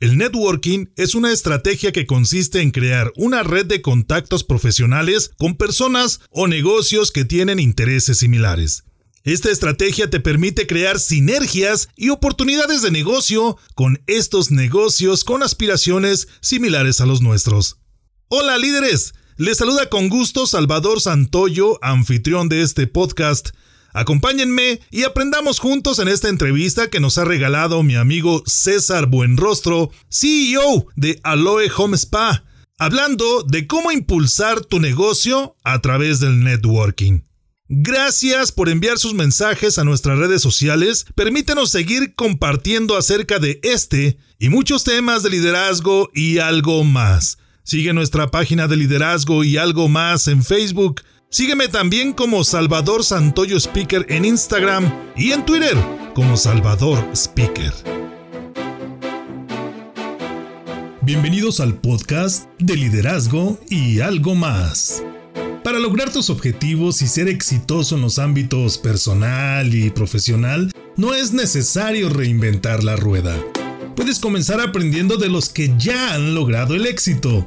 El networking es una estrategia que consiste en crear una red de contactos profesionales con personas o negocios que tienen intereses similares. Esta estrategia te permite crear sinergias y oportunidades de negocio con estos negocios con aspiraciones similares a los nuestros. Hola líderes, les saluda con gusto Salvador Santoyo, anfitrión de este podcast Acompáñenme y aprendamos juntos en esta entrevista que nos ha regalado mi amigo César Buenrostro, CEO de Aloe Home Spa, hablando de cómo impulsar tu negocio a través del networking. Gracias por enviar sus mensajes a nuestras redes sociales. Permítenos seguir compartiendo acerca de este y muchos temas de liderazgo y algo más. Sigue nuestra página de liderazgo y algo más en Facebook Sígueme también como Salvador Santoyo Speaker en Instagram y en Twitter como Salvador Speaker. Bienvenidos al podcast de liderazgo y algo más. Para lograr tus objetivos y ser exitoso en los ámbitos personal y profesional, no es necesario reinventar la rueda. Puedes comenzar aprendiendo de los que ya han logrado el éxito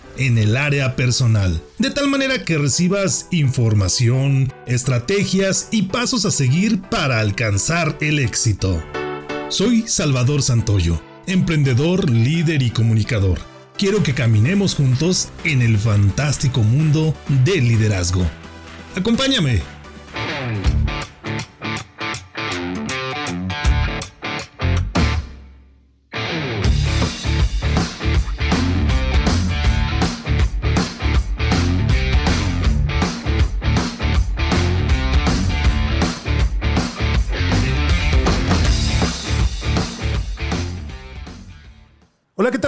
en el área personal, de tal manera que recibas información, estrategias y pasos a seguir para alcanzar el éxito. Soy Salvador Santoyo, emprendedor, líder y comunicador. Quiero que caminemos juntos en el fantástico mundo del liderazgo. Acompáñame.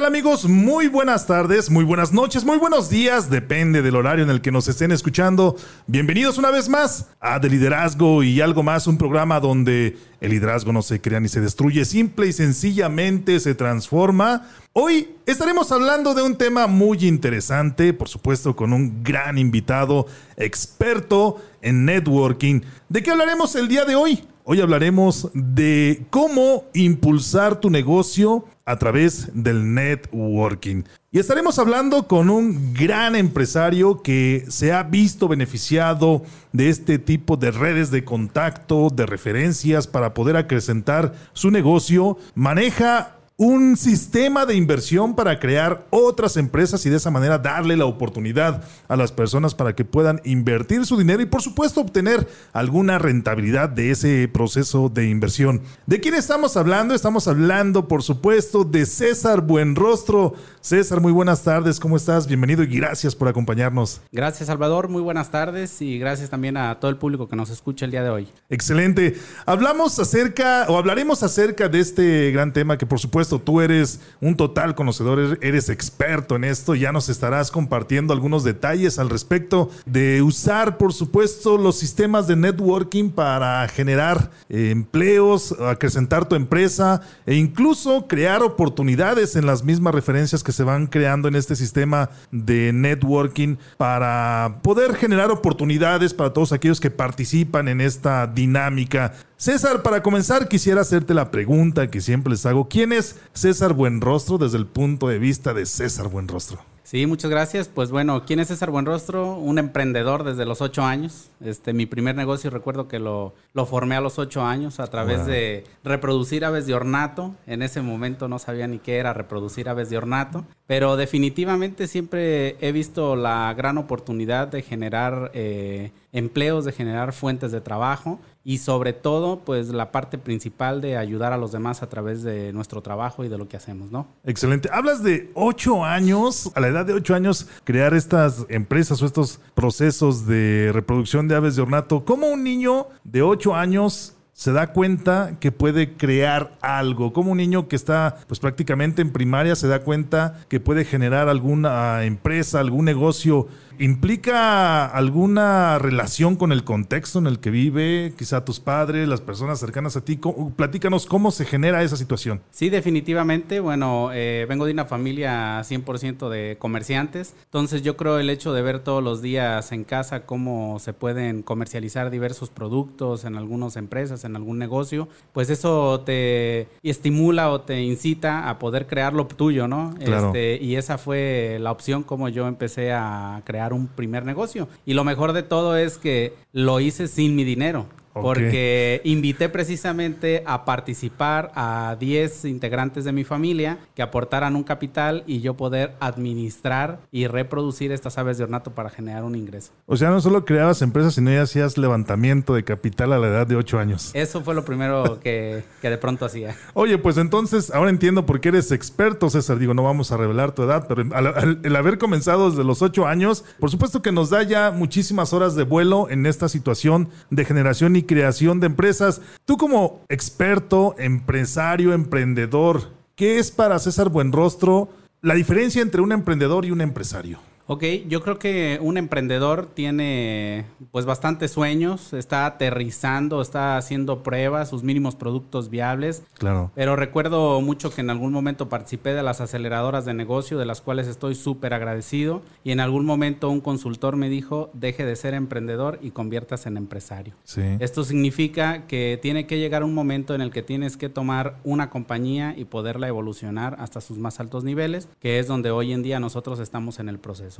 Amigos? Muy buenas tardes, muy buenas noches, muy buenos días, depende del horario en el que nos estén escuchando. Bienvenidos una vez más a De Liderazgo y algo más, un programa donde el liderazgo no se crea ni se destruye, simple y sencillamente se transforma. Hoy estaremos hablando de un tema muy interesante, por supuesto con un gran invitado, experto en networking. ¿De qué hablaremos el día de hoy? Hoy hablaremos de cómo impulsar tu negocio a través del networking. Y estaremos hablando con un gran empresario que se ha visto beneficiado de este tipo de redes de contacto, de referencias para poder acrecentar su negocio. Maneja un sistema de inversión para crear otras empresas y de esa manera darle la oportunidad a las personas para que puedan invertir su dinero y por supuesto obtener alguna rentabilidad de ese proceso de inversión. ¿De quién estamos hablando? Estamos hablando por supuesto de César Buenrostro. César, muy buenas tardes, ¿cómo estás? Bienvenido y gracias por acompañarnos. Gracias Salvador, muy buenas tardes y gracias también a todo el público que nos escucha el día de hoy. Excelente. Hablamos acerca o hablaremos acerca de este gran tema que por supuesto tú eres un total conocedor, eres experto en esto, ya nos estarás compartiendo algunos detalles al respecto de usar, por supuesto, los sistemas de networking para generar eh, empleos, acrecentar tu empresa e incluso crear oportunidades en las mismas referencias que se van creando en este sistema de networking para poder generar oportunidades para todos aquellos que participan en esta dinámica César, para comenzar quisiera hacerte la pregunta que siempre les hago. ¿Quién es César Buenrostro desde el punto de vista de César Buenrostro? Sí, muchas gracias. Pues bueno, ¿quién es César Buenrostro? Un emprendedor desde los ocho años. Este, mi primer negocio recuerdo que lo, lo formé a los ocho años a través de reproducir aves de ornato. En ese momento no sabía ni qué era reproducir aves de ornato, pero definitivamente siempre he visto la gran oportunidad de generar eh, empleos, de generar fuentes de trabajo y sobre todo, pues la parte principal de ayudar a los demás a través de nuestro trabajo y de lo que hacemos, ¿no? Excelente. Hablas de ocho años, a la edad de ocho años, crear estas empresas o estos procesos de reproducción de aves de ornato. ¿Cómo un niño de ocho años se da cuenta que puede crear algo, como un niño que está pues prácticamente en primaria se da cuenta que puede generar alguna empresa, algún negocio ¿Implica alguna relación con el contexto en el que vive, quizá tus padres, las personas cercanas a ti? Platícanos cómo se genera esa situación. Sí, definitivamente. Bueno, eh, vengo de una familia 100% de comerciantes, entonces yo creo el hecho de ver todos los días en casa cómo se pueden comercializar diversos productos en algunas empresas, en algún negocio, pues eso te estimula o te incita a poder crear lo tuyo, ¿no? Este, y esa fue la opción como yo empecé a crear un primer negocio. Y lo mejor de todo es que lo hice sin mi dinero. Porque invité precisamente a participar a 10 integrantes de mi familia que aportaran un capital y yo poder administrar y reproducir estas aves de ornato para generar un ingreso. O sea, no solo creabas empresas, sino ya hacías levantamiento de capital a la edad de 8 años. Eso fue lo primero que, que de pronto hacía. Oye, pues entonces ahora entiendo por qué eres experto, César. Digo, no vamos a revelar tu edad, pero el haber comenzado desde los 8 años, por supuesto que nos da ya muchísimas horas de vuelo en esta situación de generación y creación de empresas. Tú como experto, empresario, emprendedor, ¿qué es para César Buenrostro la diferencia entre un emprendedor y un empresario? Ok, yo creo que un emprendedor tiene pues bastantes sueños, está aterrizando, está haciendo pruebas, sus mínimos productos viables. Claro. Pero recuerdo mucho que en algún momento participé de las aceleradoras de negocio, de las cuales estoy súper agradecido. Y en algún momento un consultor me dijo, deje de ser emprendedor y conviertas en empresario. Sí. Esto significa que tiene que llegar un momento en el que tienes que tomar una compañía y poderla evolucionar hasta sus más altos niveles, que es donde hoy en día nosotros estamos en el proceso.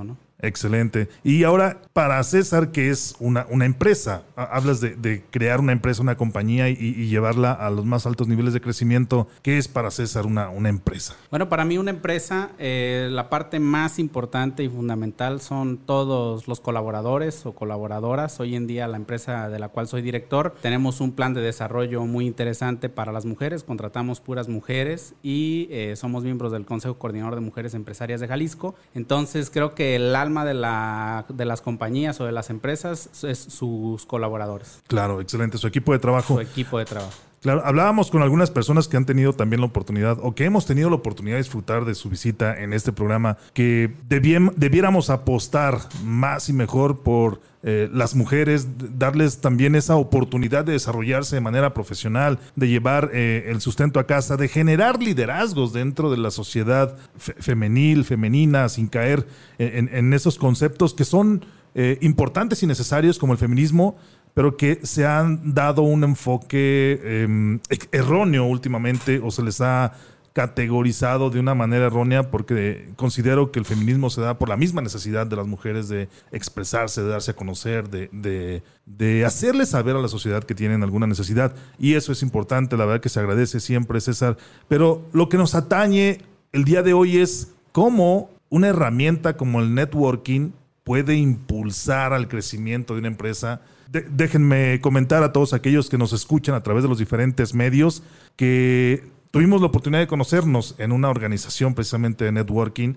Excelente. Y ahora, para César, que es una, una empresa, hablas de, crear una empresa, una compañía y, llevarla a los más altos niveles de crecimiento. ¿Qué es para César una, una empresa? Bueno, para mí una empresa, eh, la parte más importante y fundamental son todos los colaboradores o colaboradoras. Hoy en día la empresa de la cual soy director, tenemos un plan de desarrollo muy interesante para las mujeres. Contratamos puras mujeres y eh, somos miembros del Consejo Coordinador de Mujeres Empresarias de Jalisco. Entonces creo que el alma de, la, de las compañías o de las empresas es sus colaboradores. Claro, excelente. Su equipo de trabajo. Su equipo de trabajo. Claro, hablábamos con algunas personas que han tenido también la oportunidad o que hemos tenido la oportunidad de disfrutar de su visita en este programa, que debiéramos apostar más y mejor por eh, las mujeres, darles también esa oportunidad de desarrollarse de manera profesional, de llevar eh, el sustento a casa, de generar liderazgos dentro de la sociedad femenil, femenina, sin caer en, esos conceptos que son eh, importantes y necesarios como el feminismo, pero que se han dado un enfoque em, erróneo últimamente o se les ha categorizado de una manera errónea porque considero que el feminismo se da por la misma necesidad de las mujeres de expresarse, de darse a conocer, de, de, de hacerles saber a la sociedad que tienen alguna necesidad. Y eso es importante, la verdad que se agradece siempre, César. Pero lo que nos atañe el día de hoy es cómo una herramienta como el networking puede impulsar al crecimiento de una empresa déjenme comentar a todos aquellos que nos escuchan a través de los diferentes medios que tuvimos la oportunidad de conocernos en una organización precisamente de networking.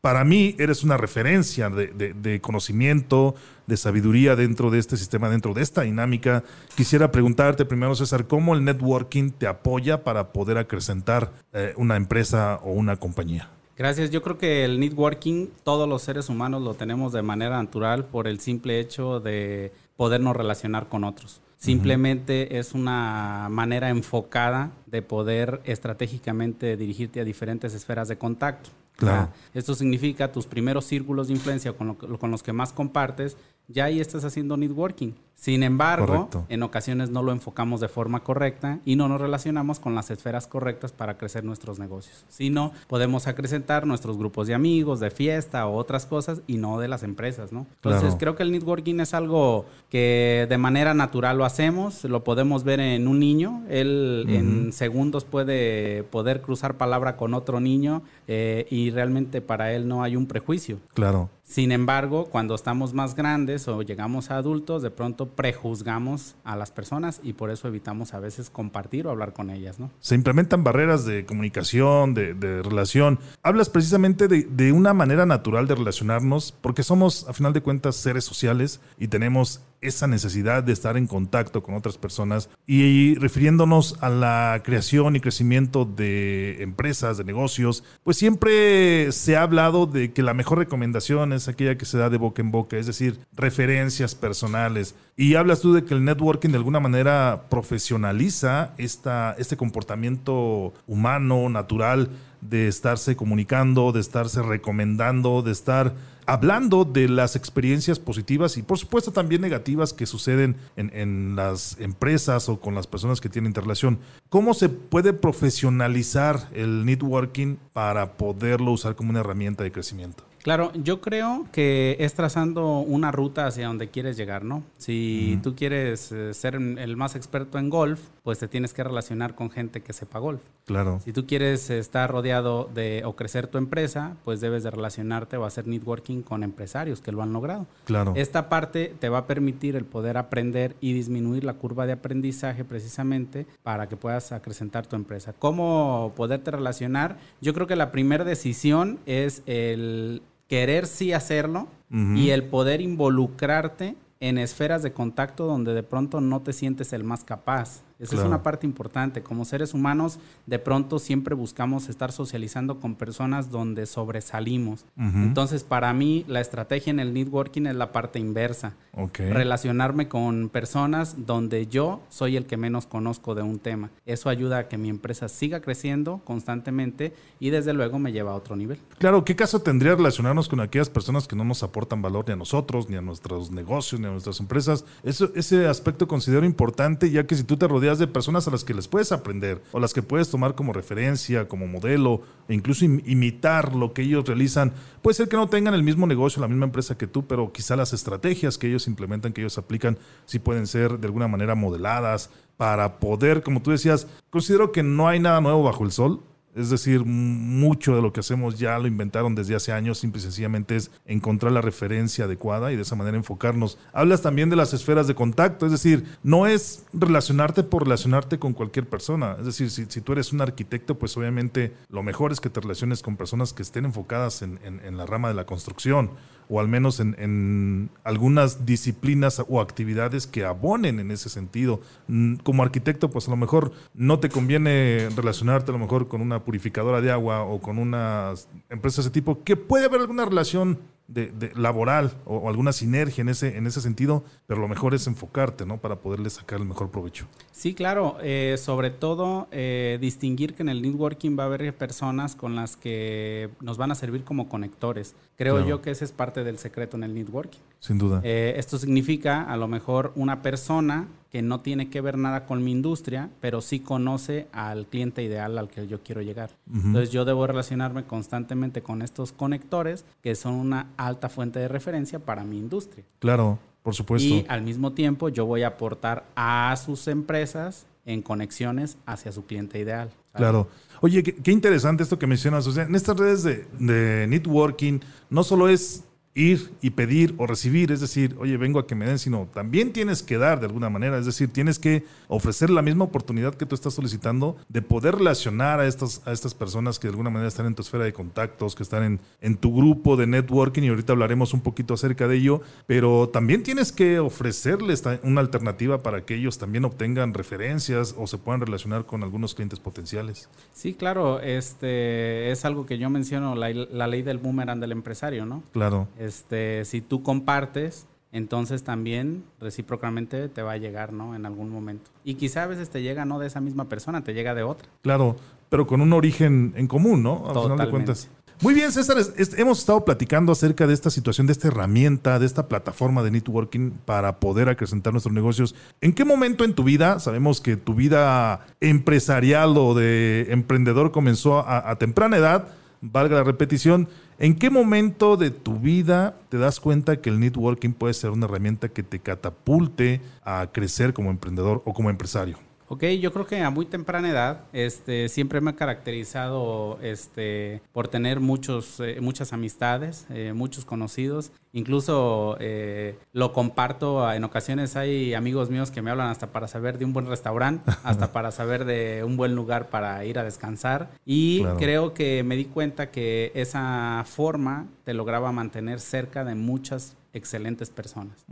Para mí eres una referencia de, conocimiento, de sabiduría dentro de este sistema, dentro de esta dinámica. Quisiera preguntarte primero, César, ¿cómo el networking te apoya para poder acrecentar eh, una empresa o una compañía? Gracias. Yo creo que el networking, todos los seres humanos lo tenemos de manera natural por el simple hecho de podernos relacionar con otros. Simplemente es una manera enfocada de poder estratégicamente dirigirte a diferentes esferas de contacto. Claro. esto significa tus primeros círculos de influencia con, con los que más compartes, ya ahí estás haciendo networking. Sin embargo, en ocasiones no lo enfocamos de forma correcta y no nos relacionamos con las esferas correctas para crecer nuestros negocios. Sino podemos acrecentar nuestros grupos de amigos, de fiesta o otras cosas y no de las empresas, ¿no? Entonces creo que el networking es algo que de manera natural lo hacemos, lo podemos ver en un niño, él en segundos puede poder cruzar palabra con otro niño eh, y realmente para él no hay un prejuicio. Claro. Sin embargo, cuando estamos más grandes o llegamos a adultos, de pronto prejuzgamos a las personas y por eso evitamos a veces compartir o hablar con ellas, ¿no? Se implementan barreras de comunicación, de, relación. Hablas precisamente de, una manera natural de relacionarnos porque somos, a final de cuentas, seres sociales y tenemos esa necesidad de estar en contacto con otras personas y refiriéndonos a la creación y crecimiento de empresas, de negocios, pues siempre se ha hablado de que la mejor recomendación es aquella que se da de boca en boca, es decir, referencias personales. Y hablas tú de que el networking de alguna manera profesionaliza esta, este comportamiento humano, natural, de estarse comunicando, de estarse recomendando, de estar hablando de las experiencias positivas y por supuesto también negativas que suceden en, las empresas o con las personas que tienen interrelación. ¿Cómo se puede profesionalizar el networking para poderlo usar como una herramienta de crecimiento? Claro, yo creo que es trazando una ruta hacia donde quieres llegar, ¿no? Si tú quieres eh, ser el más experto en golf, pues te tienes que relacionar con gente que sepa golf. Claro. Si tú quieres estar rodeado de o crecer tu empresa, pues debes de relacionarte o hacer networking con empresarios que lo han logrado. Claro. Esta parte te va a permitir el poder aprender y disminuir la curva de aprendizaje precisamente para que puedas acrecentar tu empresa. ¿Cómo poderte relacionar? Yo creo que la primera decisión es el querer sí hacerlo y el poder involucrarte en esferas de contacto donde de pronto no te sientes el más capaz. Esa es una parte importante. Como seres humanos, de pronto siempre buscamos estar socializando con personas donde sobresalimos. Entonces, para mí, la estrategia en el networking es la parte inversa. Relacionarme con personas donde yo soy el que menos conozco de un tema. Eso ayuda a que mi empresa siga creciendo constantemente y desde luego me lleva a otro nivel. Claro, ¿qué caso tendría relacionarnos con aquellas personas que no nos aportan valor ni a nosotros, ni a nuestros negocios, ni a nuestras empresas? Eso, ese aspecto considero importante, ya que si tú te rodeas de personas a las que les puedes aprender o las que puedes tomar como referencia, como modelo, e incluso imitar lo que ellos realizan. Puede ser que no tengan el mismo negocio, la misma empresa que tú, pero quizá las estrategias que ellos implementan, que ellos aplican, sí pueden ser de alguna manera modeladas para poder, como tú decías, considero que no hay nada nuevo bajo el sol es decir, mucho de lo que hacemos ya lo inventaron desde hace años, simple y sencillamente es encontrar la referencia adecuada y de esa manera enfocarnos. Hablas también de las esferas de contacto, es decir, no es relacionarte por relacionarte con cualquier persona. Es decir, si, tú eres un arquitecto, pues obviamente lo mejor es que te relaciones con personas que estén enfocadas en, en la rama de la construcción o al menos en, algunas disciplinas o actividades que abonen en ese sentido. Mm, como arquitecto, pues a lo mejor no te conviene relacionarte a lo mejor con una purificadora de agua o con una empresa de ese tipo, que puede haber alguna relación de, laboral o, alguna sinergia en ese, en ese sentido, pero lo mejor es enfocarte, ¿no? Para poderle sacar el mejor provecho. Sí, claro. Eh, sobre todo, eh, distinguir que en el networking va a haber personas con las que nos van a servir como conectores. Creo yo que ese es parte del secreto en el networking. Sin duda. Eh, esto significa, a lo mejor, una persona que no tiene que ver nada con mi industria, pero sí conoce al cliente ideal al que yo quiero llegar. Entonces yo debo relacionarme constantemente con estos conectores que son una alta fuente de referencia para mi industria. Claro, por supuesto. Y al mismo tiempo yo voy a aportar a sus empresas en conexiones hacia su cliente ideal. Claro. Oye, qué, interesante esto que mencionas. O sea, en estas redes de, de networking no solo es ir y pedir o recibir, es decir, oye, vengo a que me den, sino también tienes que dar de alguna manera, es decir, tienes que ofrecer la misma oportunidad que tú estás solicitando de poder relacionar a estas, a estas personas que de alguna manera están en tu esfera de contactos, que están en, en tu grupo de networking y ahorita hablaremos un poquito acerca de ello, pero también tienes que ofrecerles una alternativa para que ellos también obtengan referencias o se puedan relacionar con algunos clientes potenciales. Sí, claro, este es algo que yo menciono, la, la ley del boomerang del empresario, ¿no? Claro este, si tú compartes, entonces también recíprocamente te va a llegar, ¿no? En algún momento. Y quizá a veces te llega no de esa misma persona, te llega de otra. Claro, pero con un origen en común, ¿no? A final de cuentas. Muy bien, César, hemos estado platicando acerca de esta situación, de esta herramienta, de esta plataforma de networking para poder acrecentar nuestros negocios. ¿En qué momento en tu vida, sabemos que tu vida empresarial o de emprendedor comenzó a, a temprana edad, valga la repetición, ¿En qué momento de tu vida te das cuenta que el networking puede ser una herramienta que te catapulte a crecer como emprendedor o como empresario? Ok, yo creo que a muy temprana edad este, siempre me ha caracterizado este, por tener muchos, eh, muchas amistades, eh, muchos conocidos. Incluso eh, lo comparto, en ocasiones hay amigos míos que me hablan hasta para saber de un buen restaurante, hasta para saber de un buen lugar para ir a descansar. Y creo que me di cuenta que esa forma te lograba mantener cerca de muchas excelentes personas.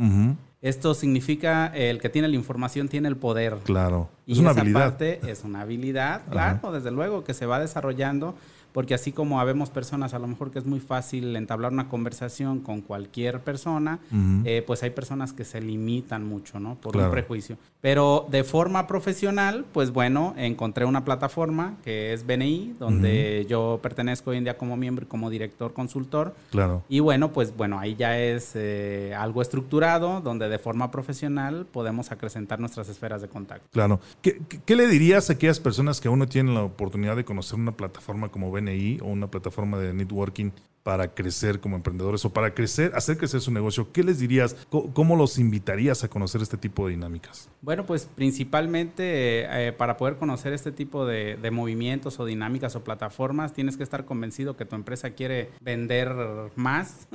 Esto significa el que tiene la información tiene el poder. Claro. Y es una habilidad. Parte es una habilidad, claro, desde luego, que se va desarrollando porque así como habemos personas, a lo mejor que es muy fácil entablar una conversación con cualquier persona, eh, pues hay personas que se limitan mucho, ¿no? Por un prejuicio. Pero de forma profesional, pues bueno, encontré una plataforma que es BNI, donde yo pertenezco hoy en día como miembro y como director consultor. Claro. Y bueno, pues bueno, ahí ya es eh, algo estructurado, donde de forma profesional podemos acrecentar nuestras esferas de contacto. Claro. ¿Qué, qué le dirías a aquellas personas que aún no tienen la oportunidad de conocer una plataforma como BNI? O una plataforma de networking para crecer como emprendedores o para crecer, hacer crecer su negocio, ¿qué les dirías? ¿Cómo los invitarías a conocer este tipo de dinámicas? Bueno, pues principalmente eh, para poder conocer este tipo de, movimientos o dinámicas o plataformas, tienes que estar convencido que tu empresa quiere vender más,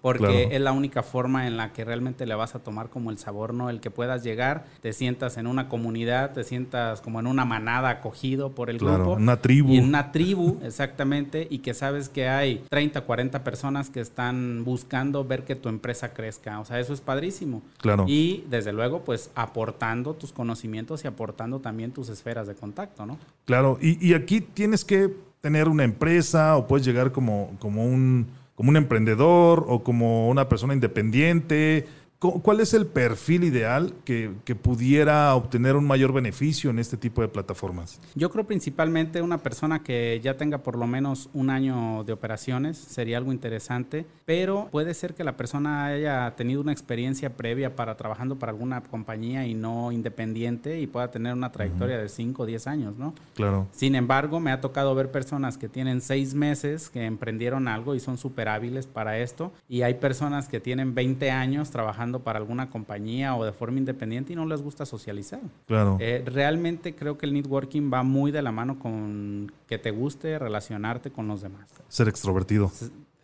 porque es la única forma en la que realmente le vas a tomar como el sabor, ¿no? El que puedas llegar, te sientas en una comunidad, te sientas como en una manada acogido por el grupo. Una tribu. Y en una tribu, exactamente, y que sabes que hay 30 40 personas que están buscando ver que tu empresa crezca. O sea, eso es padrísimo. Claro. Y desde luego, pues aportando tus conocimientos y aportando también tus esferas de contacto, ¿no? Claro. Y, aquí tienes que tener una empresa o puedes llegar como, como un como un emprendedor o como una persona independiente ¿Cuál es el perfil ideal que, pudiera obtener un mayor beneficio en este tipo de plataformas? Yo creo principalmente una persona que ya tenga por lo menos un año de operaciones sería algo interesante, pero puede ser que la persona haya tenido una experiencia previa para trabajando para alguna compañía y no independiente y pueda tener una trayectoria de 5 o 10 años, ¿no? Claro. Sin embargo, me ha tocado ver personas que tienen 6 meses que emprendieron algo y son súper hábiles para esto y hay personas que tienen 20 años trabajando para alguna compañía o de forma independiente y no les gusta socializar. Claro. Eh, realmente creo que el networking va muy de la mano con que te guste relacionarte con los demás. Ser extrovertido.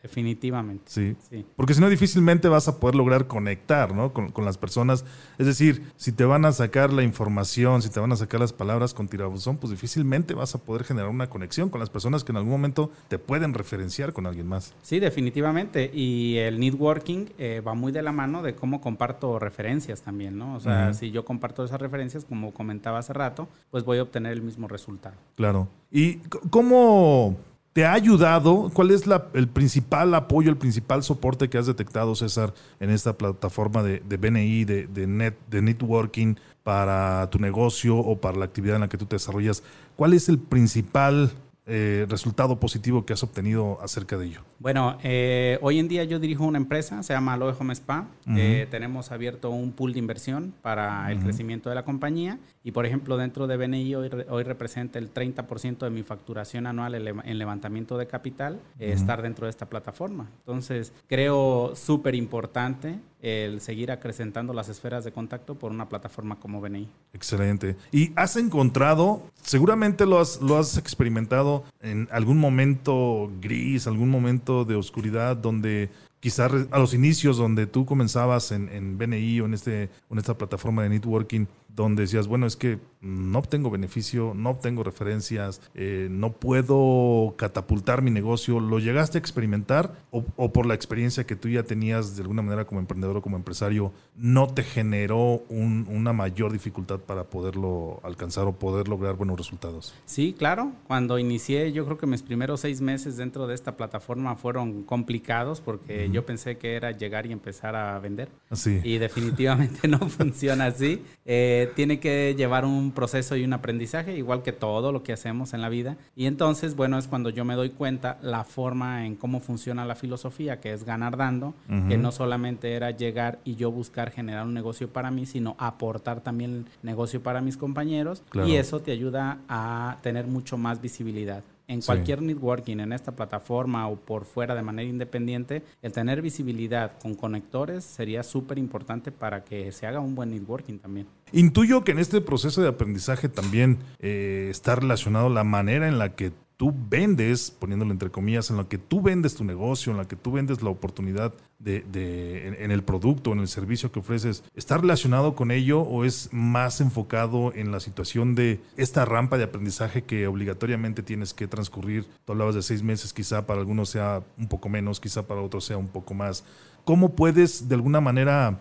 Definitivamente. Sí. sí. Porque si no, difícilmente vas a poder lograr conectar ¿no? con, las personas. Es decir, si te van a sacar la información, si te van a sacar las palabras con tirabuzón, pues difícilmente vas a poder generar una conexión con las personas que en algún momento te pueden referenciar con alguien más. Sí, definitivamente. Y el networking eh, va muy de la mano de cómo comparto referencias también, ¿no? O sea, si yo comparto esas referencias, como comentaba hace rato, pues voy a obtener el mismo resultado. Claro. ¿Y cómo ¿Te ha ayudado? ¿Cuál es el principal apoyo, el principal soporte que has detectado, César, en esta plataforma de, BNI, de, net, de networking para tu negocio o para la actividad en la que tú te desarrollas? ¿Cuál es el principal eh, resultado positivo que has obtenido acerca de ello? Bueno, eh, hoy en día yo dirijo una empresa, se llama Aloe Home Spa. Eh, tenemos abierto un pool de inversión para el crecimiento de la compañía y, por ejemplo, dentro de BNI hoy, hoy representa el 30% de mi facturación anual en, levantamiento de capital estar dentro de esta plataforma. Entonces, creo súper importante el seguir acrecentando las esferas de contacto por una plataforma como BNI. Excelente. ¿Y has encontrado, seguramente lo has, lo has experimentado en algún momento gris, algún momento de oscuridad donde quizás a los inicios donde tú comenzabas en, en BNI o en, este, en esta plataforma de networking, donde decías, bueno, es que no obtengo beneficio, no obtengo referencias, eh, no puedo catapultar mi negocio. ¿Lo llegaste a experimentar o, por la experiencia que tú ya tenías de alguna manera como emprendedor o como empresario, no te generó una mayor dificultad para poderlo alcanzar o poder lograr buenos resultados? Sí, claro. Cuando inicié, yo creo que mis primeros seis meses dentro de esta plataforma fueron complicados porque yo pensé que era llegar y empezar a vender. Así. Y definitivamente no funciona así. Eh, tiene que llevar un proceso y un aprendizaje, igual que todo lo que hacemos en la vida. Y entonces, bueno, es cuando yo me doy cuenta la forma en cómo funciona la filosofía, que es ganar dando, que no solamente era llegar y yo buscar generar un negocio para mí, sino aportar también negocio para mis compañeros. Y eso te ayuda a tener mucho más visibilidad en cualquier networking, en esta plataforma o por fuera de manera independiente, el tener visibilidad con conectores sería súper importante para que se haga un buen networking también. Intuyo que en este proceso de aprendizaje también eh, está relacionado la manera en la que tú vendes, poniéndolo entre comillas, en la que tú vendes tu negocio, en la que tú vendes la oportunidad de, en, el producto, en el servicio que ofreces, ¿está relacionado con ello o es más enfocado en la situación de esta rampa de aprendizaje que obligatoriamente tienes que transcurrir? Tú hablabas de seis meses, quizá para algunos sea un poco menos, quizá para otros sea un poco más. ¿Cómo puedes de alguna manera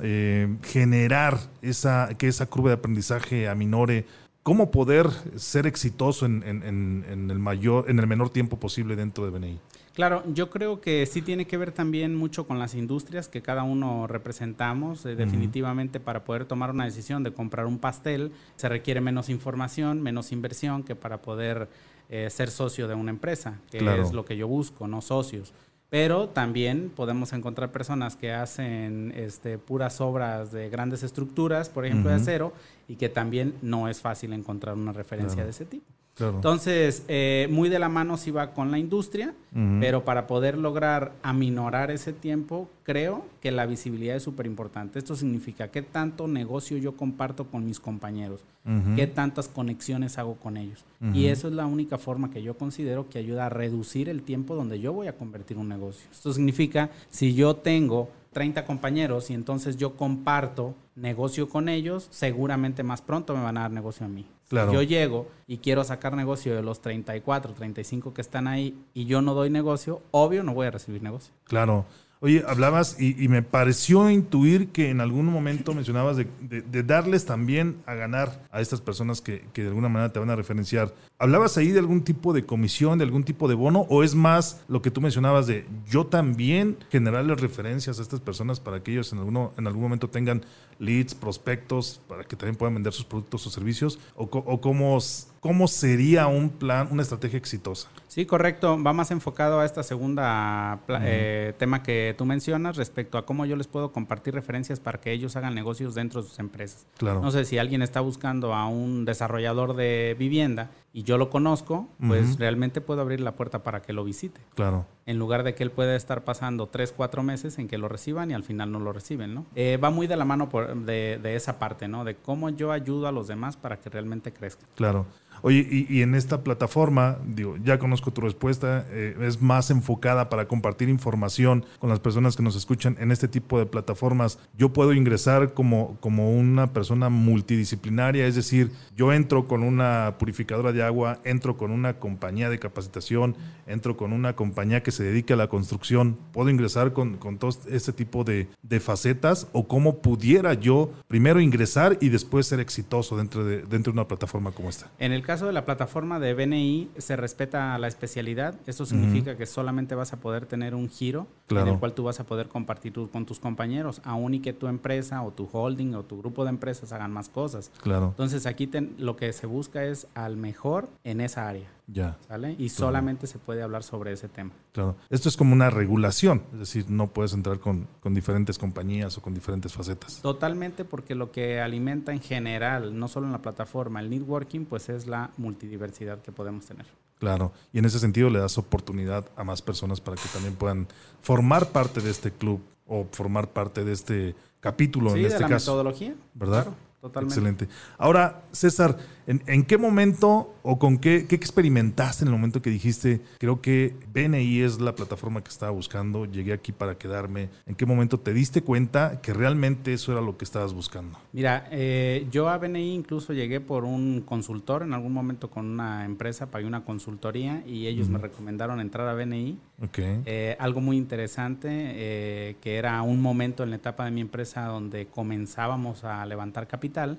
eh, generar esa, que esa curva de aprendizaje aminore, cómo poder ser exitoso en, el mayor, en el menor tiempo posible dentro de BNI. Claro, yo creo que sí tiene que ver también mucho con las industrias que cada uno representamos. Eh, definitivamente para poder tomar una decisión de comprar un pastel se requiere menos información, menos inversión que para poder eh, ser socio de una empresa, que es lo que yo busco, no socios. Pero también podemos encontrar personas que hacen este, puras obras de grandes estructuras, por ejemplo, de acero, y que también no es fácil encontrar una referencia de ese tipo. Entonces, eh, muy de la mano sí va con la industria, pero para poder lograr aminorar ese tiempo, creo que la visibilidad es súper importante. Esto significa qué tanto negocio yo comparto con mis compañeros, qué tantas conexiones hago con ellos. Y eso es la única forma que yo considero que ayuda a reducir el tiempo donde yo voy a convertir un negocio. Esto significa, si yo tengo 30 compañeros y entonces yo comparto negocio con ellos, seguramente más pronto me van a dar negocio a mí. Yo llego y quiero sacar negocio de los 34, 35 que están ahí y yo no doy negocio, obvio no voy a recibir negocio. Claro. Oye, hablabas y, me pareció intuir que en algún momento mencionabas de, darles también a ganar a estas personas que, que, de alguna manera te van a referenciar. ¿Hablabas ahí de algún tipo de comisión, de algún tipo de bono o es más lo que tú mencionabas de yo también generarles referencias a estas personas para que ellos en, alguno, en algún momento tengan leads, prospectos, para que también puedan vender sus productos o servicios? ¿O, o cómo, cómo sería un plan, una estrategia exitosa? Sí, correcto. Va más enfocado a esta segunda eh, tema que tú mencionas respecto a cómo yo les puedo compartir referencias para que ellos hagan negocios dentro de sus empresas. Claro. No sé si alguien está buscando a un desarrollador de vivienda y yo lo conozco, pues realmente puedo abrir la puerta para que lo visite. Claro. En lugar de que él pueda estar pasando tres, cuatro meses en que lo reciban y al final no lo reciben, ¿no? Eh, va muy de la mano de, de, esa parte, ¿no? De cómo yo ayudo a los demás para que realmente crezcan. Claro. Oye, y, en esta plataforma, digo, ya conozco tu respuesta, eh, es más enfocada para compartir información con las personas que nos escuchan en este tipo de plataformas. Yo puedo ingresar como, como una persona multidisciplinaria, es decir, yo entro con una purificadora de agua, entro con una compañía de capacitación, entro con una compañía que se dedique a la construcción. ¿Puedo ingresar con, con todo este tipo de, de facetas o cómo pudiera yo primero ingresar y después ser exitoso dentro de, dentro de una plataforma como esta? En el caso de la plataforma de BNI se respeta la especialidad. Esto significa que solamente vas a poder tener un giro en el cual tú vas a poder compartir con tus compañeros, aún y que tu empresa o tu holding o tu grupo de empresas hagan más cosas. Claro. Entonces aquí lo que se busca es al mejor en esa área. Ya. ¿Sale? Y solamente se puede hablar sobre ese tema. Claro. Esto es como una regulación, es decir, no puedes entrar con, con, diferentes compañías o con diferentes facetas. Totalmente, porque lo que alimenta en general, no solo en la plataforma, el networking, pues es la multidiversidad que podemos tener. Claro, y en ese sentido le das oportunidad a más personas para que también puedan formar parte de este club o formar parte de este capítulo sí, en este de la caso. metodología. ¿Verdad? Totalmente. Excelente. Ahora, César, ¿en, qué momento o con qué, qué, experimentaste en el momento que dijiste, creo que BNI es la plataforma que estaba buscando, llegué aquí para quedarme? ¿En qué momento te diste cuenta que realmente eso era lo que estabas buscando? Mira, eh, yo a BNI incluso llegué por un consultor, en algún momento con una empresa, pagué una consultoría y ellos me recomendaron entrar a BNI. Okay. Eh, algo muy interesante, eh, que era un momento en la etapa de mi empresa donde comenzábamos a levantar capital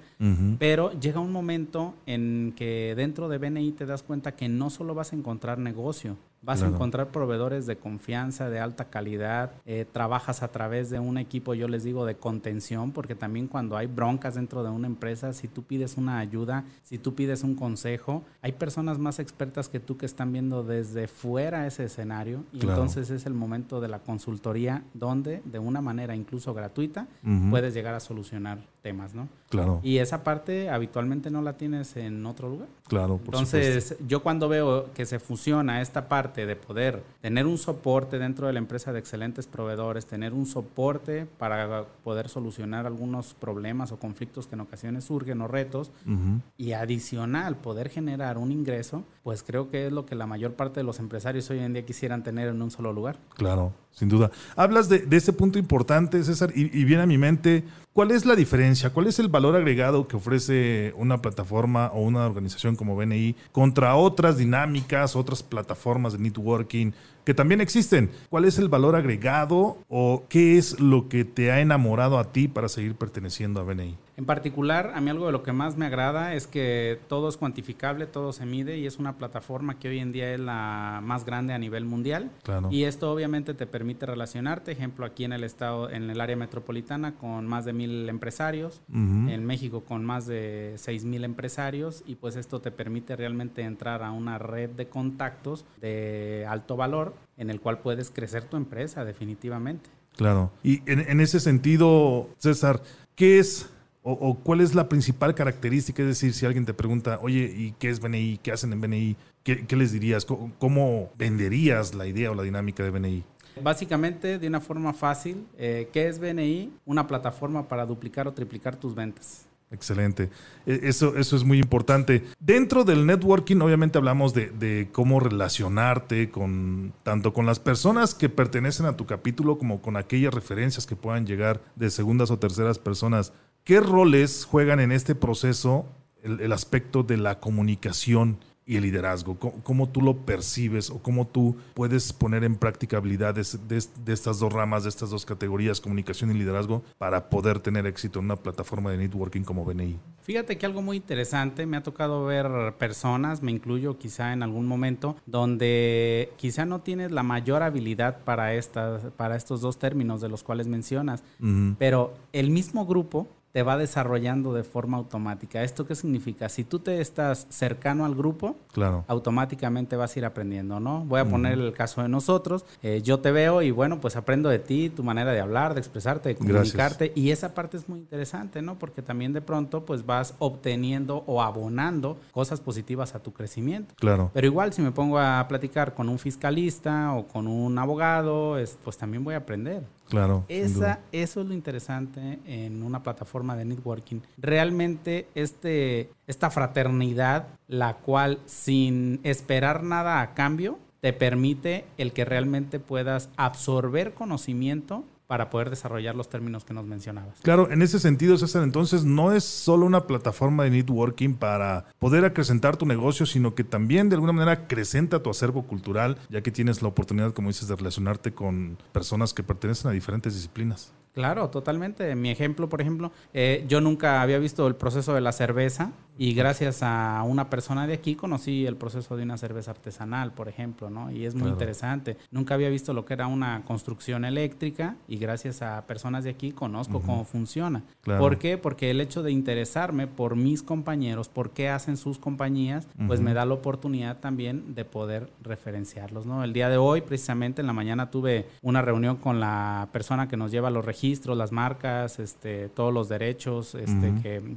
pero llega un momento en que dentro de BNI te das cuenta que no solo vas a encontrar negocio, Vas a encontrar proveedores de confianza, de alta calidad. Eh, trabajas a través de un equipo, yo les digo, de contención, porque también cuando hay broncas dentro de una empresa, si tú pides una ayuda, si tú pides un consejo, hay personas más expertas que tú que están viendo desde fuera ese escenario. Y entonces es el momento de la consultoría donde, de una manera incluso gratuita, puedes llegar a solucionar temas, ¿no? Claro. Y esa parte habitualmente no la tienes en otro lugar. Claro, por Entonces, yo cuando veo que se fusiona esta parte, de poder tener un soporte dentro de la empresa de excelentes proveedores, tener un soporte para poder solucionar algunos problemas o conflictos que en ocasiones surgen o retos, y adicional poder generar un ingreso, pues creo que es lo que la mayor parte de los empresarios hoy en día quisieran tener en un solo lugar. Claro, sin duda. Hablas de, ese punto importante, César, y, y viene a mi mente ¿Cuál es la diferencia? ¿Cuál es el valor agregado que ofrece una plataforma o una organización como BNI contra otras dinámicas, otras plataformas de networking que también existen. ¿Cuál es el valor agregado o qué es lo que te ha enamorado a ti para seguir perteneciendo a BNI? En particular, a mí algo de lo que más me agrada es que todo es cuantificable, todo se mide y es una plataforma que hoy en día es la más grande a nivel mundial. Y esto obviamente te permite relacionarte, ejemplo, aquí en el estado, en el área metropolitana, con más de mil empresarios, en México con más de seis mil empresarios, y pues esto te permite realmente entrar a una red de contactos de alto valor en el cual puedes crecer tu empresa definitivamente. Claro. Y en, en ese sentido, César, ¿qué es o, cuál es la principal característica? Es decir, si alguien te pregunta, oye, ¿y qué es BNI? ¿Qué hacen en BNI? ¿Qué, les dirías? ¿Cómo, venderías la idea o la dinámica de BNI? Básicamente, de una forma fácil, eh, ¿qué es BNI? Una plataforma para duplicar o triplicar tus ventas. Excelente. E, eso, eso es muy importante. Dentro del networking, obviamente hablamos de, de, cómo relacionarte con tanto con las personas que pertenecen a tu capítulo como con aquellas referencias que puedan llegar de segundas o terceras personas. ¿Qué roles juegan en este proceso el, aspecto de la comunicación y el liderazgo? ¿Cómo, tú lo percibes o cómo tú puedes poner en práctica habilidades de, estas dos ramas, de estas dos categorías, comunicación y liderazgo, para poder tener éxito en una plataforma de networking como BNI? Fíjate que algo muy interesante, me ha tocado ver personas, me incluyo quizá en algún momento, donde quizá no tienes la mayor habilidad para, para estos dos términos de los cuales mencionas, pero el mismo grupo te va desarrollando de forma automática. ¿Esto qué significa? Si tú te estás cercano al grupo, claro. automáticamente vas a ir aprendiendo, ¿no? Voy a poner el caso de nosotros. Eh, yo te veo y bueno, pues aprendo de ti, tu manera de hablar, de expresarte, de comunicarte. Y esa parte es muy interesante, ¿no? Porque también de pronto pues vas obteniendo o abonando cosas positivas a tu crecimiento. Claro. Pero igual si me pongo a platicar con un fiscalista o con un abogado, pues también voy a aprender. Claro. Esa, eso es lo interesante en una plataforma de networking. Realmente este, esta fraternidad, la cual sin esperar nada a cambio, te permite el que realmente puedas absorber conocimiento para poder desarrollar los términos que nos mencionabas. Claro, en ese sentido, César, entonces no es solo una plataforma de networking para poder acrecentar tu negocio, sino que también de alguna manera acrecenta tu acervo cultural, ya que tienes la oportunidad, como dices, de relacionarte con personas que pertenecen a diferentes disciplinas. Claro, totalmente. Mi ejemplo, por ejemplo, eh, yo nunca había visto el proceso de la cerveza y gracias a una persona de aquí conocí el proceso de una cerveza artesanal, por ejemplo, ¿no? Y es muy interesante. Nunca había visto lo que era una construcción eléctrica y gracias a personas de aquí conozco cómo funciona. ¿Por qué? Porque el hecho de interesarme por mis compañeros, por qué hacen sus compañías, pues me da la oportunidad también de poder referenciarlos, ¿no? El día de hoy, precisamente en la mañana tuve una reunión con la persona que nos lleva los registros registros, las marcas, este, todos los derechos este,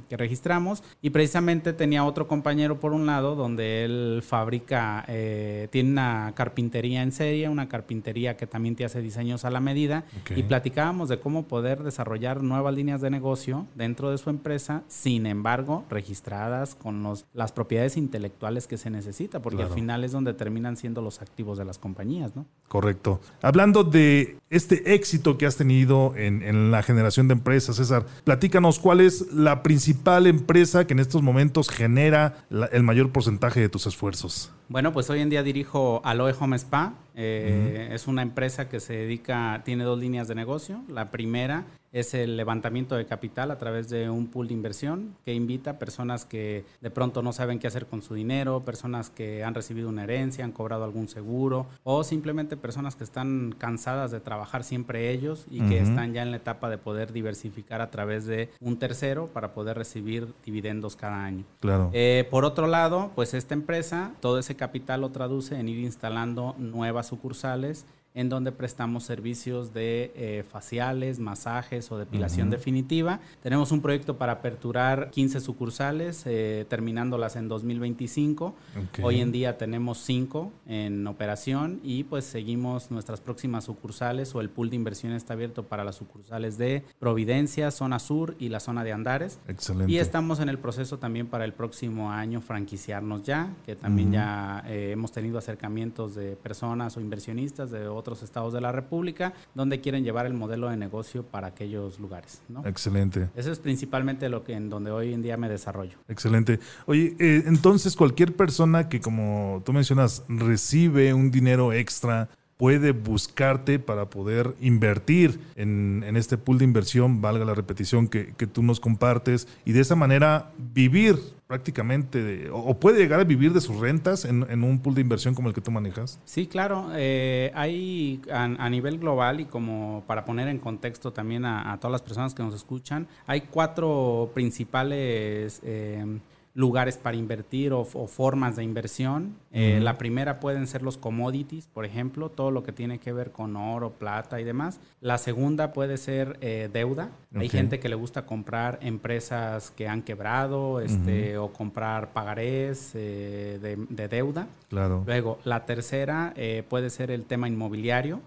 que, registramos. Y precisamente tenía otro compañero por un lado donde él fabrica, eh, tiene una carpintería en serie, una carpintería que también te hace diseños a la medida. Y platicábamos de cómo poder desarrollar nuevas líneas de negocio dentro de su empresa, sin embargo, registradas con los, las propiedades intelectuales que se necesita, porque al final es donde terminan siendo los activos de las compañías, ¿no? Correcto. Hablando de este éxito que has tenido en en, la generación de empresas. César, platícanos cuál es la principal empresa que en estos momentos genera el mayor porcentaje de tus esfuerzos. Bueno, pues hoy en día dirijo Aloe Home Spa. Eh, es una empresa que se dedica, tiene dos líneas de negocio. La primera es el levantamiento de capital a través de un pool de inversión que invita a personas que de pronto no saben qué hacer con su dinero, personas que han recibido una herencia, han cobrado algún seguro o simplemente personas que están cansadas de trabajar siempre ellos y que están ya en la etapa de poder diversificar a través de un tercero para poder recibir dividendos cada año. Claro. Eh, por otro lado, pues esta empresa, todo ese capital lo traduce en ir instalando nuevas sucursales en donde prestamos servicios de eh, faciales, masajes o depilación definitiva. Tenemos un proyecto para aperturar 15 sucursales, eh, terminándolas en 2025. Hoy en día tenemos 5 en operación y pues seguimos nuestras próximas sucursales o el pool de inversión está abierto para las sucursales de Providencia, zona sur y la zona de Andares. Excelente. Y estamos en el proceso también para el próximo año franquiciarnos ya, que también ya eh, hemos tenido acercamientos de personas o inversionistas de otros otros estados de la República, donde quieren llevar el modelo de negocio para aquellos lugares. Excelente. Eso es principalmente lo que en donde hoy en día me desarrollo. Excelente. Oye, eh, entonces cualquier persona que, como tú mencionas, recibe un dinero extra puede buscarte para poder invertir en, este pool de inversión, valga la repetición que, que tú nos compartes, y de esa manera vivir prácticamente, o, puede llegar a vivir de sus rentas en, un pool de inversión como el que tú manejas? Sí, claro. Eh, hay a, nivel global y como para poner en contexto también a, todas las personas que nos escuchan, hay cuatro principales... Eh, lugares para invertir o, formas de inversión. Eh, la primera pueden ser los commodities, por ejemplo, todo lo que tiene que ver con oro, plata y demás. La segunda puede ser eh, deuda. Hay gente que le gusta comprar empresas que han quebrado este, o comprar pagarés eh, de, deuda. Claro. Luego, la tercera puede ser el tema inmobiliario.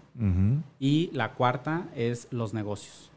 Y la cuarta es los negocios.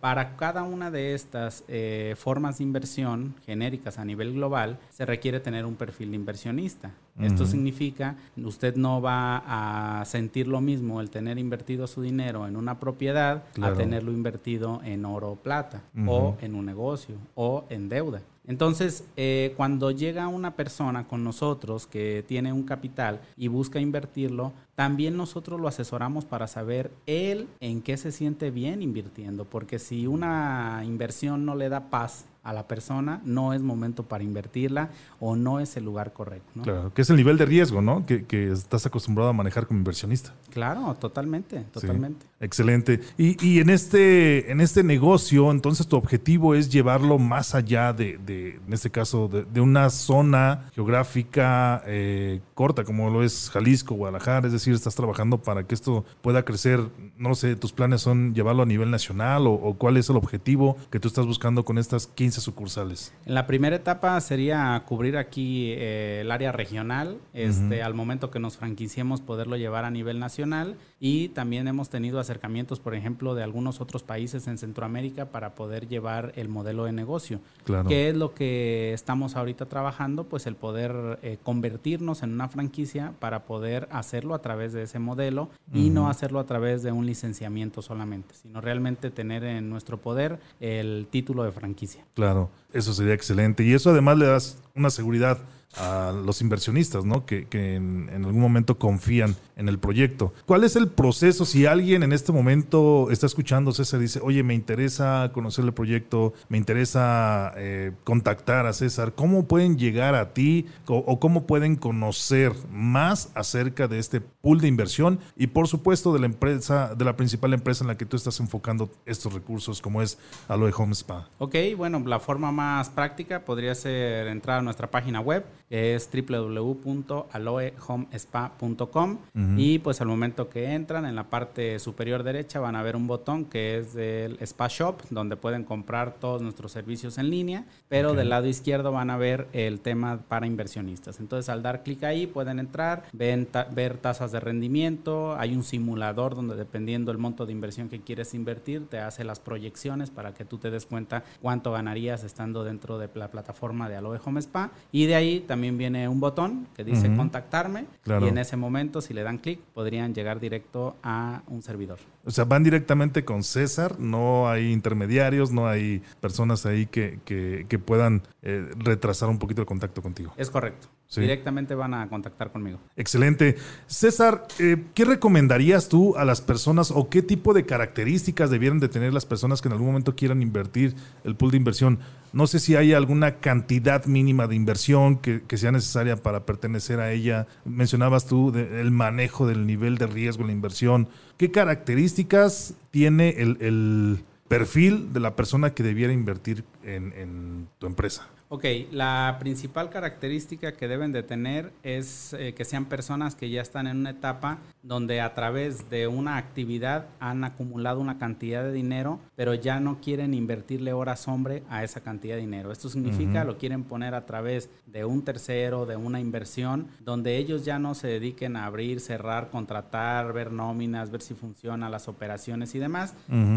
Para cada una de estas eh, formas de inversión genéricas a nivel global, se requiere tener un perfil de inversionista. Esto significa, usted no va a sentir lo mismo el tener invertido su dinero en una propiedad a tenerlo invertido en oro o plata, o en un negocio, o en deuda. Entonces, eh, cuando llega una persona con nosotros que tiene un capital y busca invertirlo, también nosotros lo asesoramos para saber él en qué se siente bien invirtiendo, porque si una inversión no le da paz a la persona, no es momento para invertirla o no es el lugar correcto. Claro, que es el nivel de riesgo, ¿no? Que, estás acostumbrado a manejar como inversionista. Claro, totalmente, totalmente. Excelente. Y, en, este, en este negocio, entonces tu objetivo es llevarlo más allá de, en este caso, de, una zona geográfica eh, corta, como lo es Jalisco, Guadalajara, es decir, estás trabajando para que esto pueda crecer, no sé, tus planes son llevarlo a nivel nacional o, o cuál es el objetivo que tú estás buscando con estas 15 sucursales? En la primera etapa sería cubrir aquí eh, el área regional, este, al momento que nos franquiciemos poderlo llevar a nivel nacional y también hemos tenido acercamientos, por ejemplo, de algunos otros países en Centroamérica para poder llevar el modelo de negocio. Claro. ¿Qué es lo que estamos ahorita trabajando? Pues el poder eh, convertirnos en una franquicia para poder hacerlo a través de ese modelo y no hacerlo a través de un licenciamiento solamente, sino realmente tener en nuestro poder el título de franquicia. Claro, eso sería excelente. Y eso además le das una seguridad a los inversionistas, ¿no? Que, en, algún momento confían en el proyecto. ¿Cuál es el proceso si alguien en este momento está escuchando, César, dice, oye, me interesa conocer el proyecto, me interesa eh, contactar a César, ¿cómo pueden llegar a ti o, cómo pueden conocer más acerca de este pool de inversión y por supuesto de la empresa, de la principal empresa en la que tú estás enfocando estos recursos, como es Aloe Home Spa? Ok, bueno, la forma más práctica podría ser entrar a nuestra página web es www.aloehomespa.com y pues al momento que entran en la parte superior derecha van a ver un botón que es del Spa Shop donde pueden comprar todos nuestros servicios en línea, pero del lado izquierdo van a ver el tema para inversionistas. Entonces al dar clic ahí pueden entrar, ver tasas de rendimiento, hay un simulador donde dependiendo el monto de inversión que quieres invertir te hace las proyecciones para que tú te des cuenta cuánto ganarías estando dentro de la plataforma de Aloe Home Spa. Y de ahí también viene un botón que dice contactarme y en ese momento si le dan clic podrían llegar directo a un servidor. O sea, van directamente con César, no hay intermediarios, no hay personas ahí que, que, puedan eh, retrasar un poquito el contacto contigo. Es correcto. Directamente van a contactar conmigo. Excelente. César, eh, ¿qué recomendarías tú a las personas o qué tipo de características debieran de tener las personas que en algún momento quieran invertir el pool de inversión? No sé si hay alguna cantidad mínima de inversión que, sea necesaria para pertenecer a ella. Mencionabas tú el manejo del nivel de riesgo en la inversión. ¿Qué características tiene el, perfil de la persona que debiera invertir en tu empresa? Ok, la principal característica que deben de tener es eh, que sean personas que ya están en una etapa donde a través de una actividad han acumulado una cantidad de dinero, pero ya no quieren invertirle horas hombre a esa cantidad de dinero. Esto significa lo quieren poner a través de un tercero, de una inversión, donde ellos ya no se dediquen a abrir, cerrar, contratar, ver nóminas, ver si funcionan las operaciones y demás.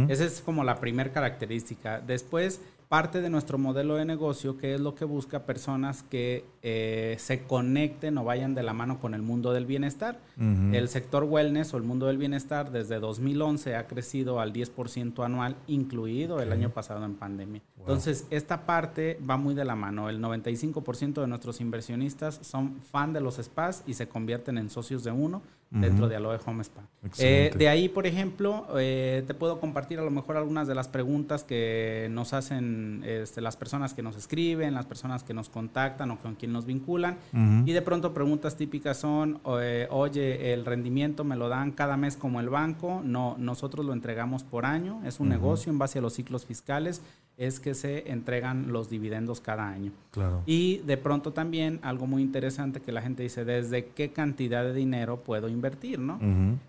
Esa es como la primera característica. Después, parte de nuestro modelo de negocio, que es lo que busca personas que eh, se conecten o vayan de la mano con el mundo del bienestar. El sector wellness o el mundo del bienestar desde 2011 ha crecido al 10% anual, incluido el año pasado en pandemia. Entonces, esta parte va muy de la mano. El 95% de nuestros inversionistas son fan de los spas y se convierten en socios de uno dentro de Aloe Home Spa. Eh, de ahí, por ejemplo, eh, te puedo compartir a lo mejor algunas de las preguntas que nos hacen este, las personas que nos escriben, las personas que nos contactan o con quien nos vinculan. Y de pronto preguntas típicas son, eh, oye, el rendimiento me lo dan cada mes como el banco, no, nosotros lo entregamos por año, es un negocio en base a los ciclos fiscales es que se entregan los dividendos cada año. Claro. Y de pronto también algo muy interesante que la gente dice, ¿desde qué cantidad de dinero puedo invertir? ¿no?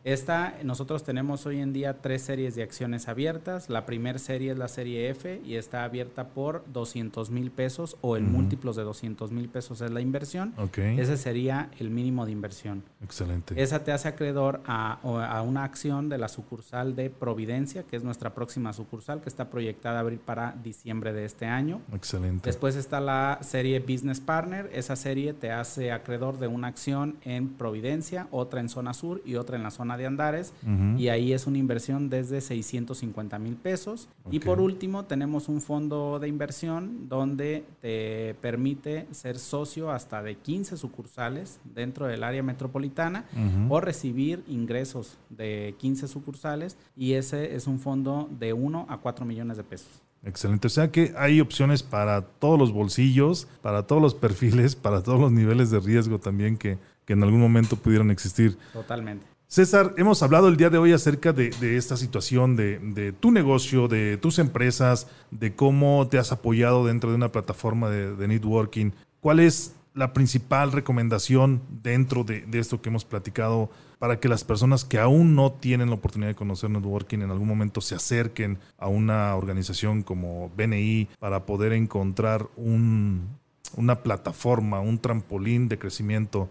Esta, nosotros tenemos hoy en día tres series de acciones abiertas. La primera serie es la serie F y está abierta por 200 mil pesos o el múltiplo de 200 mil pesos es la inversión. Ese sería el mínimo de inversión. Excelente. Esa te hace acreedor a, a una acción de la sucursal de Providencia, que es nuestra próxima sucursal, que está proyectada a abrir para diciembre de este año. Excelente. Después está la serie Business Partner. Esa serie te hace acreedor de una acción en Providencia, otra en zona sur y otra en la zona de Andares. Y ahí es una inversión desde 650 mil pesos. Y por último, tenemos un fondo de inversión donde te permite ser socio hasta de 15 sucursales dentro del área metropolitana o recibir ingresos de 15 sucursales. Y ese es un fondo de 1 a 4 millones de pesos. Excelente. O sea que hay opciones para todos los bolsillos, para todos los perfiles, para todos los niveles de riesgo también que, en algún momento pudieran existir. Totalmente. César, hemos hablado el día de hoy acerca de, esta situación de, tu negocio, de tus empresas, de cómo te has apoyado dentro de una plataforma de, de networking. ¿Cuál es la principal recomendación dentro de, esto que hemos platicado para que las personas que aún no tienen la oportunidad de conocer networking en algún momento se acerquen a una organización como BNI para poder encontrar un, una plataforma, un trampolín de crecimiento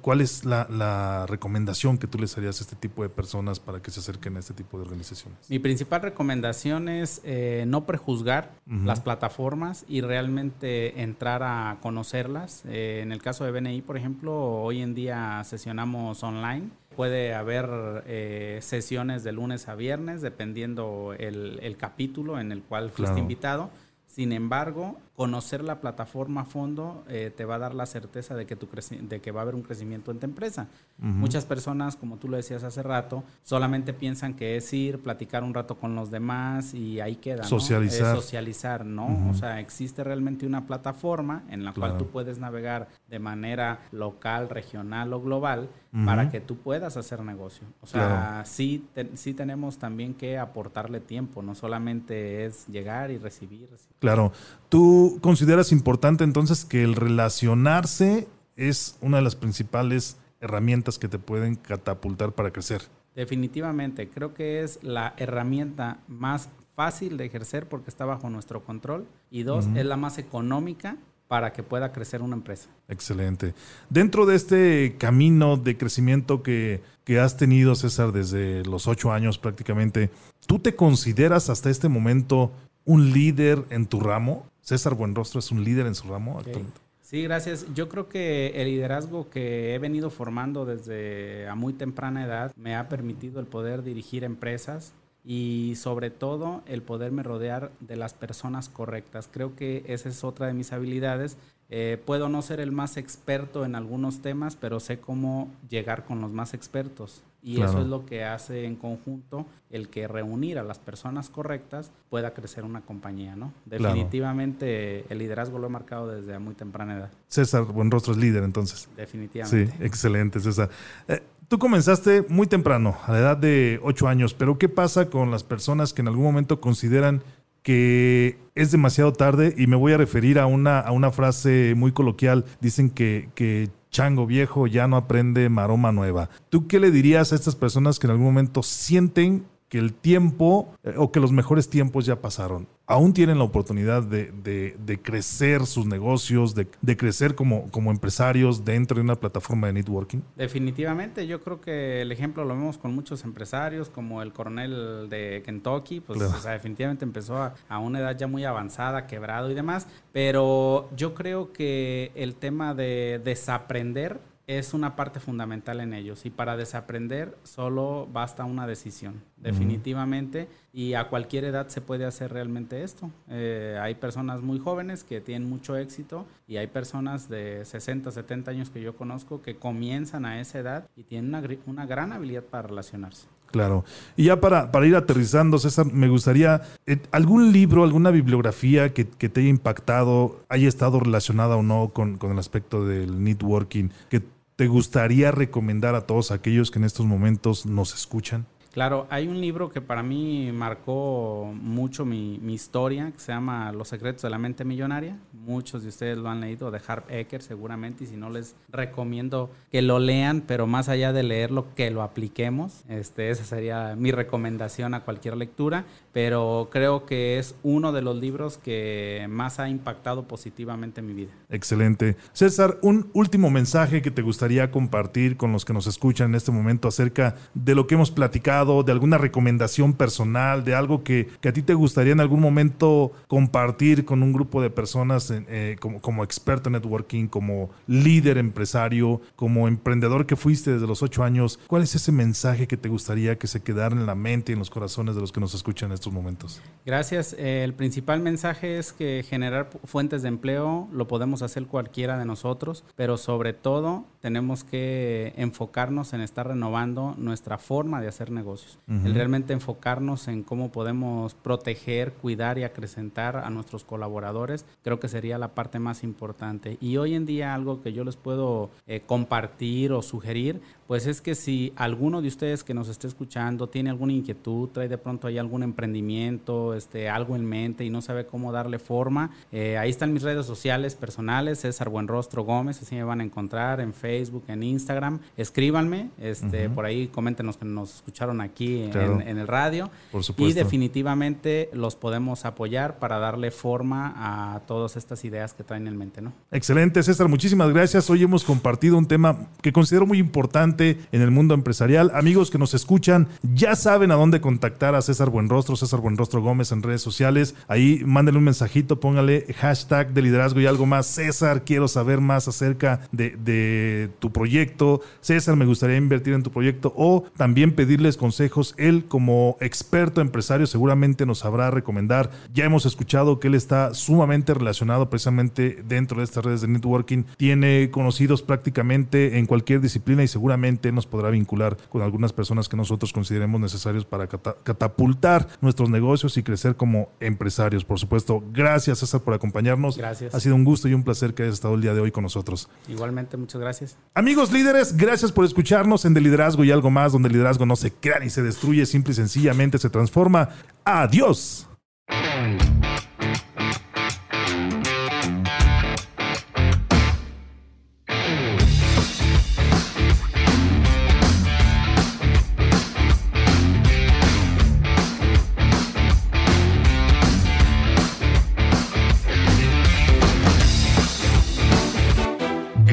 ¿Cuál es la, recomendación que tú les harías a este tipo de personas para que se acerquen a este tipo de organizaciones? Mi principal recomendación es eh, no prejuzgar las plataformas y realmente entrar a conocerlas. Eh, en el caso de BNI, por ejemplo, hoy en día sesionamos online. Puede haber eh, sesiones de lunes a viernes, dependiendo el, capítulo en el cual fuiste invitado. Sin embargo, conocer la plataforma a fondo eh, te va a dar la certeza de que, tu de que va a haber un crecimiento en tu empresa. Muchas personas, como tú lo decías hace rato, solamente piensan que es ir, platicar un rato con los demás y ahí queda. Socializar. socializar, ¿no? O sea, existe realmente una plataforma en la cual tú puedes navegar de manera local, regional o global para que tú puedas hacer negocio. O sea, sí, sí tenemos también que aportarle tiempo, no solamente es llegar y recibir. Claro. Tú consideras importante entonces que el relacionarse es una de las principales herramientas que te pueden catapultar para crecer? Definitivamente, creo que es la herramienta más fácil de ejercer porque está bajo nuestro control y dos, es la más económica para que pueda crecer una empresa. Excelente. Dentro de este camino de crecimiento que, que, has tenido, César, desde los ocho años prácticamente, ¿tú te consideras hasta este momento un líder en tu ramo? César Buenrostro es un líder en su ramo actualmente. Sí, gracias. Yo creo que el liderazgo que he venido formando desde a muy temprana edad me ha permitido el poder dirigir empresas y sobre todo el poderme rodear de las personas correctas. Creo que esa es otra de mis habilidades. Eh, puedo no ser el más experto en algunos temas, pero sé cómo llegar con los más expertos. Y eso es lo que hace en conjunto el que reunir a las personas correctas pueda crecer una compañía, ¿no? Definitivamente el liderazgo lo he marcado desde muy temprana edad. César Buenrostro es líder entonces. Definitivamente. Sí, excelente César. Eh, tú comenzaste muy temprano, a la edad de 8 años, pero ¿qué pasa con las personas que en algún momento consideran que es demasiado tarde y me voy a referir a una, a una frase muy coloquial. Dicen que, que chango viejo ya no aprende maroma nueva. ¿Tú qué le dirías a estas personas que en algún momento sienten que el tiempo eh, o que los mejores tiempos ya pasaron. Aún tienen la oportunidad de, de, crecer sus negocios, de, de, crecer como, como empresarios dentro de una plataforma de networking. Definitivamente, yo creo que el ejemplo lo vemos con muchos empresarios, como el coronel de Kentucky, pues o sea, definitivamente empezó a, a una edad ya muy avanzada, quebrado y demás, pero yo creo que el tema de desaprender es una parte fundamental en ellos y para desaprender solo basta una decisión, definitivamente, y a cualquier edad se puede hacer realmente esto. Eh, hay personas muy jóvenes que tienen mucho éxito y hay personas de 60, 70 años que yo conozco que comienzan a esa edad y tienen una, una gran habilidad para relacionarse. Claro. Y ya para, para ir aterrizando, César, me gustaría, eh, ¿algún libro, alguna bibliografía que, te haya impactado, haya estado relacionada o no con, con el aspecto del networking, que te gustaría recomendar a todos aquellos que en estos momentos nos escuchan? Claro, hay un libro que para mí marcó mucho mi, historia, que se llama Los secretos de la mente millonaria. Muchos de ustedes lo han leído, de Harp Ecker seguramente, y si no les recomiendo que lo lean, pero más allá de leerlo, que lo apliquemos. Este, esa sería mi recomendación a cualquier lectura, pero creo que es uno de los libros que más ha impactado positivamente mi vida. Excelente. César, un último mensaje que te gustaría compartir con los que nos escuchan en este momento acerca de lo que hemos platicado de alguna recomendación personal, de algo que, a ti te gustaría en algún momento compartir con un grupo de personas eh, como, como experto en networking, como líder empresario, como emprendedor que fuiste desde los ocho años? ¿Cuál es ese mensaje que te gustaría que se quedara en la mente y en los corazones de los que nos escuchan en estos momentos? Gracias. el principal mensaje es que generar fuentes de empleo lo podemos hacer cualquiera de nosotros, pero sobre todo tenemos que enfocarnos en estar renovando nuestra forma de hacer negocios el realmente enfocarnos en cómo podemos proteger, cuidar y acrecentar a nuestros colaboradores, creo que sería la parte más importante. Y hoy en día algo que yo les puedo eh, compartir o sugerir, pues es que si alguno de ustedes que nos esté escuchando tiene alguna inquietud, trae de pronto ahí algún emprendimiento, este, algo en mente y no sabe cómo darle forma, eh, ahí están mis redes sociales personales, César Buenrostro Gómez, así me van a encontrar en Facebook, en Instagram, escríbanme, este, por ahí coméntenos que nos escucharon aquí en, el radio y definitivamente los podemos apoyar para darle forma a todas estas ideas que traen en mente, ¿no? Excelente, César, muchísimas gracias. Hoy hemos compartido un tema que considero muy importante en el mundo empresarial. Amigos que nos escuchan, ya saben a dónde contactar a César Buenrostro, César Buenrostro Gómez en redes sociales. Ahí mándenle un mensajito, póngale hashtag de liderazgo y algo más. César, quiero saber más acerca de, de tu proyecto. César, me gustaría invertir en tu proyecto o también pedirles consejos. Él como experto empresario seguramente nos sabrá recomendar. Ya hemos escuchado que él está sumamente relacionado precisamente dentro de estas redes de networking. Tiene conocidos prácticamente en cualquier disciplina y seguramente nos podrá vincular con algunas personas que nosotros consideremos necesarios para catapultar nuestros negocios y crecer como empresarios. Por supuesto, gracias César por acompañarnos. Gracias. Ha sido un gusto y un placer que hayas estado el día de hoy con nosotros. Igualmente, muchas gracias. Amigos líderes, gracias por escucharnos en De Liderazgo y algo más, donde el liderazgo no se crea ni se destruye, simple y sencillamente se transforma. Adiós.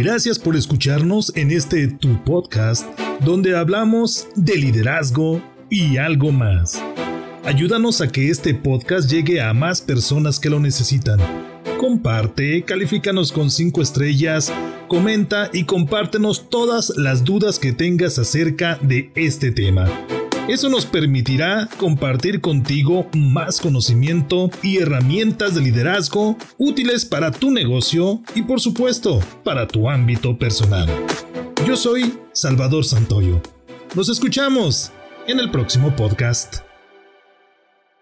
Gracias por escucharnos en este Tu Podcast, donde hablamos de liderazgo y algo más. Ayúdanos a que este podcast llegue a más personas que lo necesitan. Comparte, califícanos con 5 estrellas, comenta y compártenos todas las dudas que tengas acerca de este tema. Eso nos permitirá compartir contigo más conocimiento y herramientas de liderazgo útiles para tu negocio y por supuesto para tu ámbito personal. Yo soy Salvador Santoyo. Nos escuchamos en el próximo podcast.